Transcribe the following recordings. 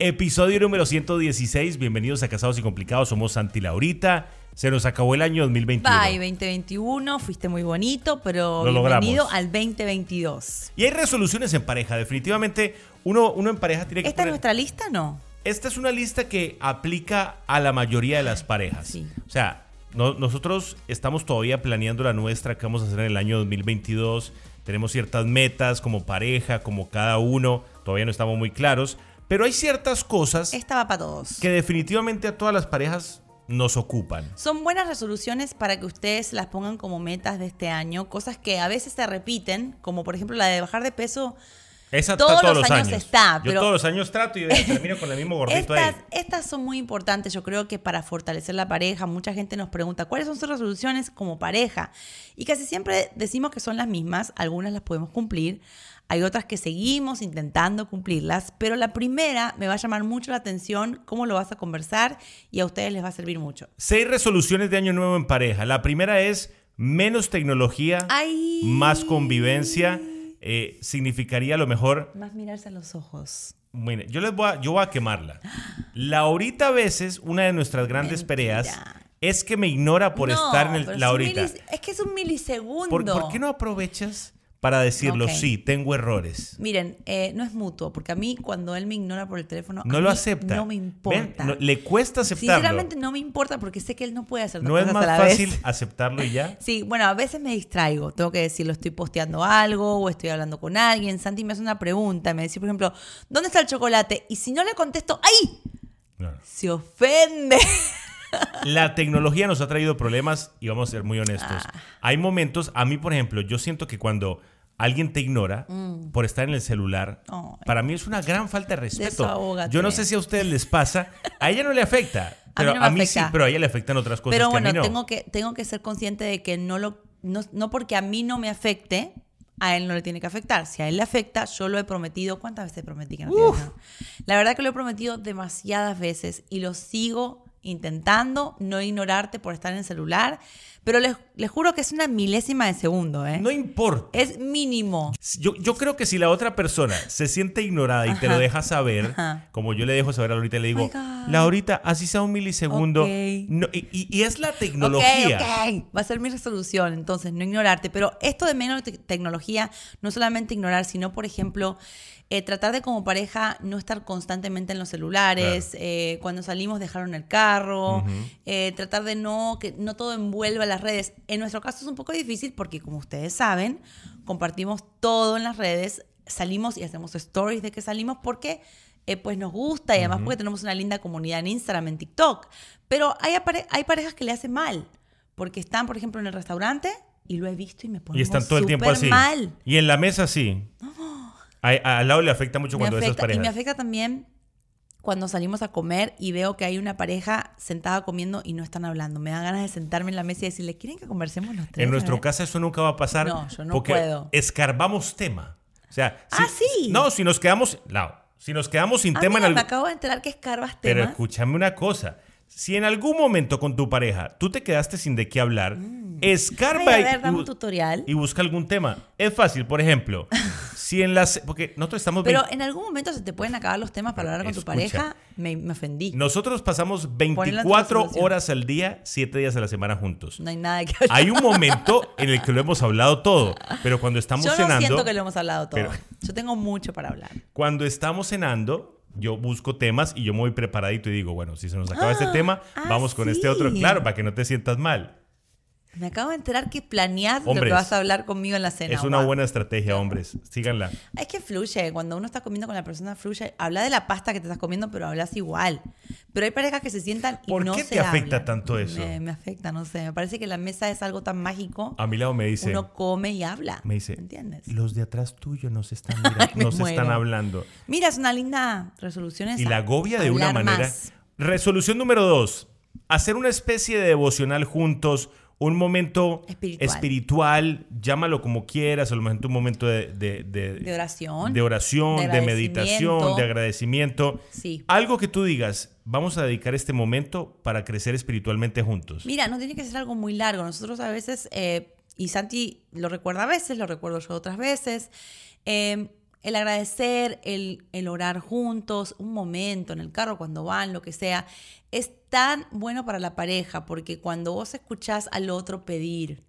Episodio número 116. Bienvenidos a Casados y Complicados. Somos Santi Laurita. Se nos acabó el año 2021. Bye, 2021. Fuiste muy bonito, pero Lo bienvenido logramos. al 2022. Y hay resoluciones en pareja. Definitivamente, uno, uno en pareja tiene que ¿Esta es nuestra lista? No. Esta es una lista que aplica a la mayoría de las parejas. Sí. O sea, no- nosotros estamos todavía planeando la nuestra que vamos a hacer en el año 2022. Tenemos ciertas metas como pareja, como cada uno. Todavía no estamos muy claros. Pero hay ciertas cosas Esta va para todos. que definitivamente a todas las parejas nos ocupan. Son buenas resoluciones para que ustedes las pongan como metas de este año. Cosas que a veces se repiten, como por ejemplo la de bajar de peso. Esa Todos está todos los años está, Yo todos los años trato y termino con el mismo gordito Estas, ahí. estas son muy importantes, yo creo que para fortalecer la pareja, mucha gente nos pregunta cuáles son sus resoluciones como pareja. Y casi siempre decimos que son las mismas, algunas las podemos cumplir, hay otras que seguimos intentando cumplirlas, pero la primera me va a llamar mucho la atención, cómo lo vas a conversar y a ustedes les va a servir mucho. Seis resoluciones de año nuevo en pareja. La primera es menos tecnología, Ay. más convivencia. Eh, significaría a lo mejor Más mirarse a los ojos. Mire, yo les voy a, yo voy a quemarla. Laurita a veces, una de nuestras grandes Mentira. peleas, es que me ignora por No, estar en el es Laurita. es que es un milisegundo. ¿Por, por qué no aprovechas para decirlo? Sí, tengo errores. Miren, eh, no es mutuo, porque a mí cuando él me ignora por el teléfono, No a lo mí acepta. No me importa. no- le cuesta aceptarlo. Sinceramente no me importa porque sé que él no puede hacer dos ¿No es más fácil vez. aceptarlo y ya? Sí, bueno, a veces me distraigo, tengo que decirlo, estoy posteando algo o estoy hablando con alguien, Santi me hace una pregunta, me dice, por ejemplo, ¿dónde está el chocolate? Y si no le contesto, ¡ay! No. Se ofende. La tecnología nos ha traído problemas y vamos a ser muy honestos. Ah. Hay momentos, a mí por ejemplo, yo siento que cuando alguien te ignora por estar en el celular, Mm. Para mí es una gran falta de respeto. Desahógate. Yo no sé si a ustedes les pasa, a ella no le afecta, pero a no mí, sí, pero a ella le afectan otras cosas Pero que a bueno, mí no. tengo, que, tengo que ser consciente de que no, lo, no, no porque a mí no me afecte, a él no le tiene que afectar. Si a él le afecta, yo lo he prometido. ¿Cuántas veces prometí que no te afecta? La verdad que lo he prometido demasiadas veces y lo sigo intentando, no ignorarte por estar en el celular. Pero les, les juro que es una milésima de segundo, ¿eh? No importa. es mínimo. Yo, yo creo que si la otra persona se siente ignorada y te lo deja saber, Ajá. como yo le dejo saber a Laurita, le digo, God. Laurita, así sea un milisegundo. No, y, y- y es la tecnología. Ok, ok. Va a ser mi resolución, entonces, no ignorarte. Pero esto de menos te- tecnología, no solamente ignorar, sino, por ejemplo, eh, tratar de como pareja no estar constantemente en los celulares, eh, cuando salimos dejaron el carro, eh, tratar de no, que no todo envuelva las redes. En nuestro caso es un poco difícil porque, como ustedes saben, compartimos todo en las redes, salimos y hacemos stories de que salimos porque eh, pues nos gusta y además porque tenemos una linda comunidad en Instagram, en TikTok. Pero hay, apare- hay parejas que le hacen mal, porque están, por ejemplo, en el restaurante y lo he visto y me pongo Y están todo el tiempo así. mal. Y en la mesa sí. A- al lado le afecta mucho Me cuando esas afecta, y parejas. me afecta también cuando salimos a comer y veo que hay una pareja sentada comiendo y no están hablando. Me da ganas de sentarme en la mesa y decirle, ¿quieren que conversemos los tres? En nuestro A ver". caso eso nunca va a pasar. No, yo no porque puedo. escarbamos tema. O sea, Ah, sí. No, si nos quedamos, no, si nos quedamos sin Ah, tema mira, en me algún- acabo de enterar que escarbas Pero temas. escúchame una cosa. Si en algún momento con tu pareja tú te quedaste sin de qué hablar, escarba Mm. Ay, a ver, dame un tutorial. y busca algún tema. Es fácil, por ejemplo, si en las... Porque nosotros estamos... Pero en algún momento se te pueden acabar los temas para hablar con tu pareja. Me, me ofendí. No. Nosotros pasamos Ponle la 24 resolución. horas al día, 7 días a la semana juntos. hay nada que hablar. Hay un momento en el que lo hemos hablado todo, pero cuando estamos Yo no cenando... siento que lo hemos hablado todo. pero- Yo tengo mucho para hablar. Cuando estamos cenando, yo busco temas y yo me voy preparadito y digo, bueno, si se nos acaba este tema, ah, vamos con este otro. Claro, para que no te sientas mal. Me acabo de enterar que planeás lo que vas a hablar conmigo en la cena. es una buena estrategia, hombres. Síganla. Es que fluye. Cuando uno está comiendo con la persona, fluye. Habla de la pasta que te estás comiendo, pero hablas igual. Pero hay parejas que se sientan y ¿Por no qué se te afecta hablan. tanto eso? Me, me afecta, no sé. Me parece que la mesa es algo tan mágico. A mi lado me dice, uno come y habla. me dice, ¿Entiendes? los de atrás tuyo nos están mirando, Ay, están hablando. Mira, es una linda resolución esa. Y la agobia de una manera. más. Resolución número dos. Hacer una especie de devocional juntos. Un momento Espiritual. espiritual, llámalo como quieras, a lo mejor un momento de, de- de- De oración. de oración, de meditación, de agradecimiento. Sí. Algo que tú digas, vamos a dedicar este momento para crecer espiritualmente juntos. Mira, no tiene que ser algo muy largo. Nosotros a veces, eh, y Santi lo recuerda a veces, lo recuerdo yo otras veces, eh, el agradecer, el, el orar juntos, un momento en el carro, cuando van, lo que sea, es tan bueno para la pareja porque cuando vos escuchás al otro pedir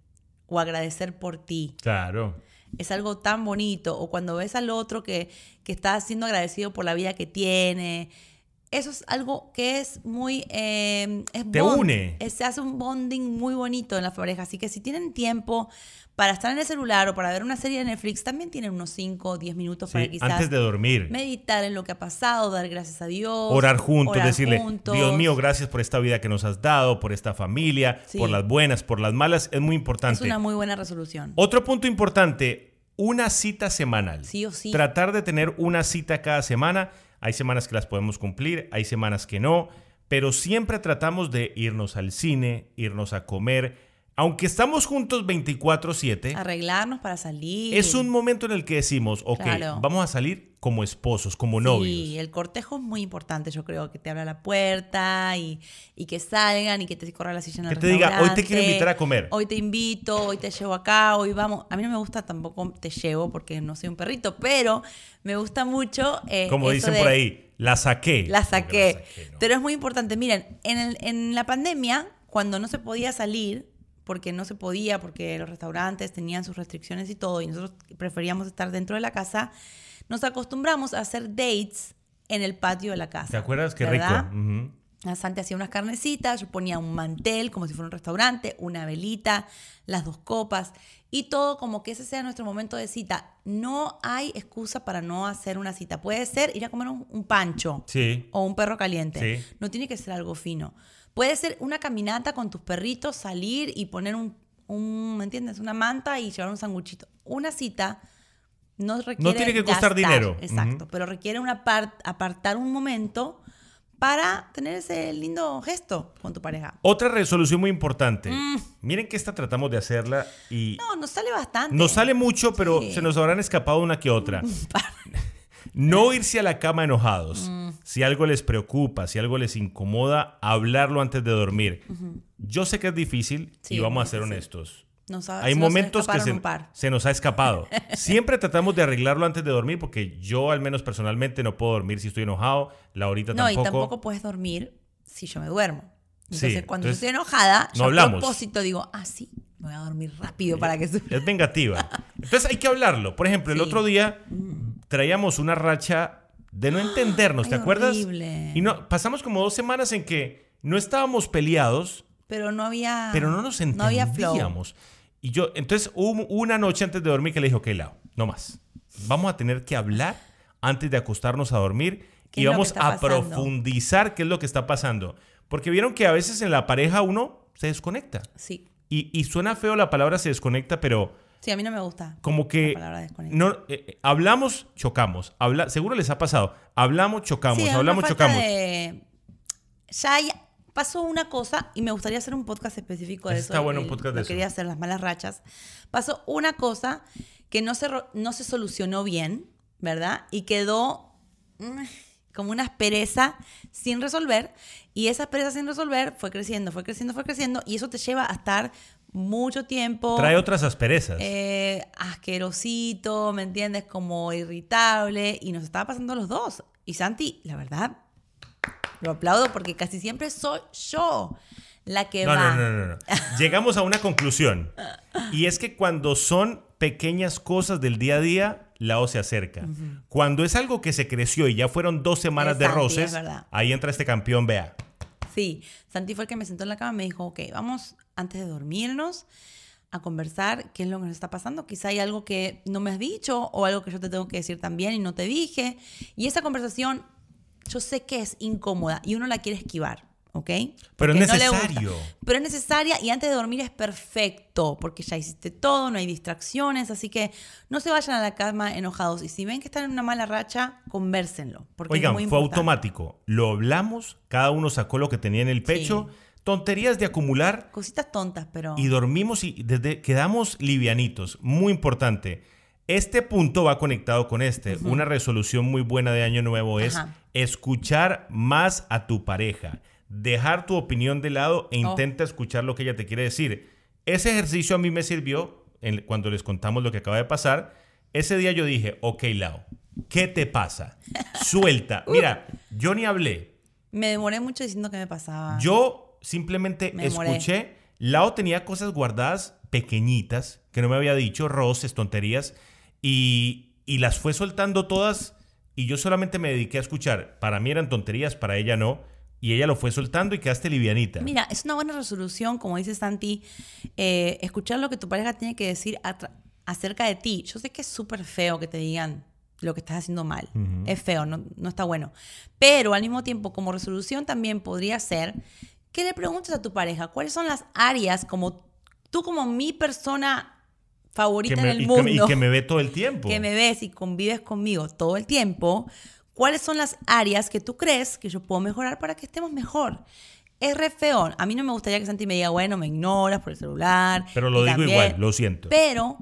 o agradecer por ti, Claro. es algo tan bonito. O cuando ves al otro que, que está siendo agradecido por la vida que tiene. Eso es algo que es muy... eh, es Te bond. une. Se hace un bonding muy bonito en la pareja. Así que si tienen tiempo para estar en el celular o para ver una serie de Netflix, también tienen unos 5 o 10 minutos para quizás antes de dormir. meditar en lo que ha pasado, dar gracias a Dios. Orar juntos, orar decirle, juntos. Dios mío, gracias por esta vida que nos has dado, por esta familia, Sí. por las buenas, por las malas, es muy importante. Es una muy buena resolución. Otro punto importante, una cita semanal. Sí o sí. Tratar de tener una cita cada semana. Hay semanas que las podemos cumplir, hay semanas que no, pero siempre tratamos de irnos al cine, irnos a comer. Aunque estamos juntos 24/7, Arreglarnos para salir. es un momento en el que decimos, ok, Claro. vamos a salir como esposos, como novios. Sí, el cortejo es muy importante, yo creo, que te abra la puerta y, y que salgan y que te corra la silla en el Que te diga, "Hoy te quiero invitar a comer". Hoy te invito, hoy te llevo acá, hoy vamos. A mí no me gusta tampoco te llevo porque no soy un perrito, pero me gusta mucho. eh, Como dicen de- por ahí, la saqué. La saqué. ¿no? Pero es muy importante. Miren, en, el- en la pandemia, cuando no se podía salir, porque no se podía, porque los restaurantes tenían sus restricciones y todo, y nosotros preferíamos estar dentro de la casa, nos acostumbramos a hacer dates en el patio de la casa. ¿Te acuerdas? Qué ¿verdad? rico. La Santi hacía unas carnecitas, yo ponía un mantel como si fuera un restaurante, una velita, las dos copas y todo como que ese sea nuestro momento de cita. No hay excusa para no hacer una cita. Puede ser ir a comer un, un pancho Sí. o un perro caliente. Sí. No tiene que ser algo fino. Puede ser una caminata con tus perritos, salir y poner un, un, ¿me entiendes? Una manta y llevar un sanguchito. Una cita no requiere tiene que costar dinero. Exacto, pero requiere una par- apartar un momento para tener ese lindo gesto con tu pareja. Otra resolución muy importante. Miren que esta tratamos de hacerla y Mm. No, nos sale bastante. nos sale mucho, pero Sí. se nos habrán escapado una que otra. No irse a la cama enojados. Mm. Si algo les preocupa, si algo les incomoda, hablarlo antes de dormir. Yo sé que es difícil Sí, y vamos a ser honestos. Nos ha- Hay se nos momentos que se, nos ha escapado. Siempre tratamos de arreglarlo antes de dormir porque yo al menos personalmente no puedo dormir si estoy enojado. La ahorita No, tampoco. y tampoco puedes dormir si yo me duermo. Entonces, Sí, cuando entonces, yo estoy enojada, no yo hablamos. a propósito digo, ah, sí, me voy a dormir rápido para que... Es vengativa. Entonces hay que hablarlo. Por ejemplo, el Sí. otro día traíamos una racha de no entendernos, ¿te Ay, acuerdas? horrible. Y no, pasamos como dos semanas en que no estábamos peleados, Pero no había... pero no nos Ah, No había flow. entendíamos. Y yo, entonces hubo una noche antes de dormir que le dije, ok, Lau, no más. Vamos a tener que hablar antes de acostarnos a dormir ¿Qué y vamos a pasando? profundizar qué es lo que está pasando. Porque vieron que a veces en la pareja uno se desconecta. Sí. Y, y suena feo la palabra se desconecta, pero Sí, a mí no me gusta. como que no eh, eh, hablamos, chocamos. Habla, seguro les ha pasado. Hablamos, chocamos, Sí, hablamos, chocamos. de- Ya hay- pasó una cosa, y me gustaría hacer un podcast específico de Está eso. bueno un y podcast de eso. quería hacer, las malas rachas. Pasó una cosa que no se, no se solucionó bien, ¿verdad? Y quedó mm, como una aspereza sin resolver. Y esa aspereza sin resolver fue creciendo, fue creciendo, fue creciendo. Y eso te lleva a estar mucho tiempo. Trae otras asperezas. eh, asquerosito, ¿me entiendes? Como irritable. Y nos estaba pasando a los dos. Y Santi, la verdad, lo aplaudo porque casi siempre soy yo la que no, va. no, no, no, no. Llegamos a una conclusión. Y es que cuando son pequeñas cosas del día a día, la O se acerca. Cuando es algo que se creció y ya fueron dos semanas de roces, ahí entra este campeón, vea. Sí, Santi fue el que me sentó en la cama y me dijo, ok, vamos antes de dormirnos a conversar qué es lo que nos está pasando. Quizá hay algo que no me has dicho o algo que yo te tengo que decir también y no te dije. Y esa conversación yo sé que es incómoda y uno la quiere esquivar, ¿ok? Pero Porque es no necesario. Pero es necesaria y antes de dormir es perfecto porque ya hiciste todo, no hay distracciones, así que no se vayan a la cama enojados. Y si ven que están en una mala racha, convérsenlo. Porque Oigan, es muy fue importante. automático. Lo hablamos, cada uno sacó lo que tenía en el pecho. Tonterías de acumular Cositas tontas, pero... y dormimos y desde quedamos livianitos. Muy importante. Este punto va conectado con este. Una resolución muy buena de año nuevo es Ajá. escuchar más a tu pareja. Dejar tu opinión de lado e Oh. intenta escuchar lo que ella te quiere decir. Ese ejercicio a mí me sirvió en- cuando les contamos lo que acaba de pasar. Ese día yo dije, ok, Lau, ¿Qué te pasa? Suelta. Mira, yo ni hablé. Me demoré mucho diciendo qué me pasaba. Yo simplemente Me escuché. Lao tenía cosas guardadas pequeñitas que no me había dicho, roces, tonterías, y, y las fue soltando todas. Y yo solamente me dediqué a escuchar. Para mí eran tonterías, para ella no. Y ella lo fue soltando y quedaste livianita. Mira, es una buena resolución, como dice Santi, eh, escuchar lo que tu pareja tiene que decir acerca de ti. Yo sé que es súper feo que te digan lo que estás haciendo mal. Es feo, no, no está bueno. Pero al mismo tiempo, como resolución también podría ser que le preguntes a tu pareja cuáles son las áreas como tú como mi persona favorita me- en el y, que, mundo y que me ve todo el tiempo. que me ves y convives conmigo todo el tiempo, ¿cuáles son las áreas que tú crees que yo puedo mejorar para que estemos mejor? Es re feo. A mí no me gustaría que Santi me diga, bueno, me ignoras por el celular. Pero lo digo también- igual, lo siento. Pero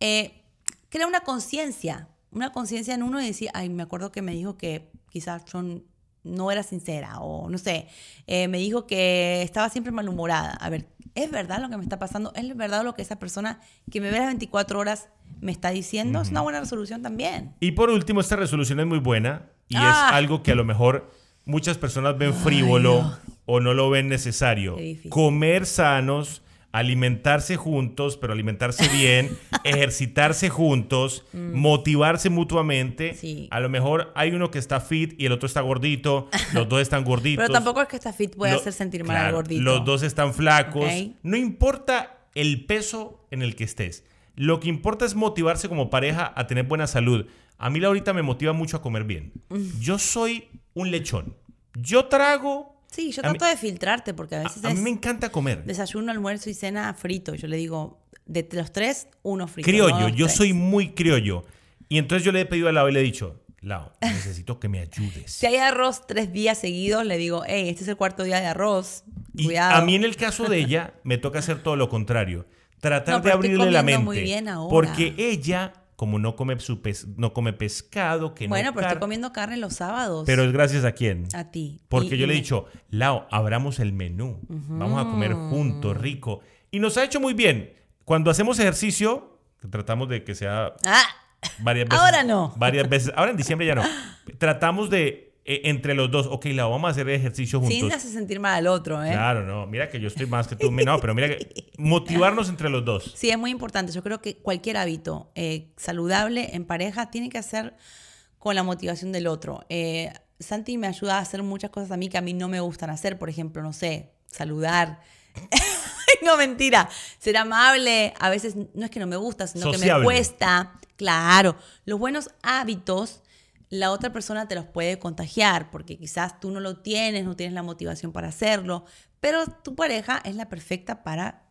eh, crea una conciencia, una conciencia en uno y decir, ay, me acuerdo que me dijo que quizás yo n- no era sincera o no sé, eh, me dijo que estaba siempre malhumorada. A ver, ¿es verdad lo que me está pasando? ¿Es verdad lo que esa persona que me ve las 24 horas me está diciendo? Es una buena resolución también. Y por último, esta resolución es muy buena y Ah. es algo que a lo mejor muchas personas ven frívolo o no lo ven necesario. Comer sanos, alimentarse juntos, pero alimentarse bien, ejercitarse juntos, motivarse mutuamente. Mm. Sí. A lo mejor hay uno que está fit y el otro está gordito, los dos están gorditos. Pero tampoco es que esta fit pueda Lo- hacer sentir mal al gordito. Los dos están flacos. No importa el peso en el que estés. Lo que importa es motivarse como pareja a tener buena salud. A mí la ahorita me motiva mucho a comer bien. Mm. Yo soy un lechón. Yo trago. Sí, yo mí- trato de filtrarte porque a veces a mí me encanta comer. desayuno, almuerzo y cena frito. Yo le digo, de los tres, uno frito. Criollo. dos, yo tres. soy muy criollo. Y entonces yo le he pedido a Lao y le he dicho, Lao, necesito que me ayudes. Si hay arroz tres días seguidos, le digo, hey, este es el cuarto día de arroz. Y Cuidado. a mí en el caso de ella me toca hacer todo lo contrario. Tratar No, de abrirle la mente. muy bien ahora. Porque ella, como no come, su no come pescado, que Bueno, no pero estoy comiendo carne los sábados. Pero es gracias a quién. a ti. Porque Y- yo y le he me- dicho, Lao, abramos el menú. Vamos a comer juntos, rico. Y nos ha hecho muy bien. Cuando hacemos ejercicio, tratamos de que sea Ah, varias veces. Ahora no. Varias veces. Ahora en diciembre ya no. Tratamos de, eh, entre los dos, ok, Lao, vamos a hacer ejercicio juntos. sin hacer sentir mal al otro, ¿eh? Claro, no. Mira que yo estoy más que tú. No, pero mira que motivarnos entre los dos. Sí, es muy importante. Yo creo que cualquier hábito eh, saludable en pareja tiene que hacer con la motivación del otro. Eh, Santi me ayuda a hacer muchas cosas a mí que a mí no me gustan hacer. Por ejemplo, no sé, saludar. no, mentira. Ser amable. A veces no es que no me gusta, sino que me cuesta. Claro. Los buenos hábitos, la otra persona te los puede contagiar porque quizás tú no lo tienes, no tienes la motivación para hacerlo. Pero tu pareja es la perfecta para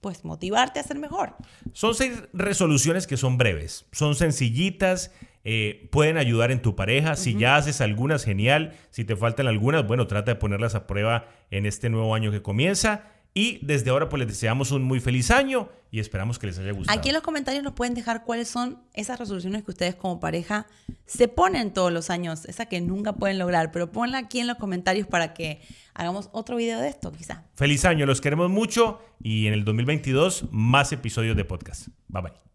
pues motivarte a ser mejor. Son seis resoluciones que son breves, son sencillitas, eh, pueden ayudar en tu pareja. Si ya haces algunas, genial. Si te faltan algunas, bueno, trata de ponerlas a prueba en este nuevo año que comienza. Y desde ahora, pues les deseamos un muy feliz año y esperamos que les haya gustado. Aquí en los comentarios nos pueden dejar cuáles son esas resoluciones que ustedes como pareja se ponen todos los años, esa que nunca pueden lograr, pero ponla aquí en los comentarios para que hagamos otro video de esto, quizá. Feliz año, los queremos mucho y en el 2022 más episodios de podcast. Bye bye.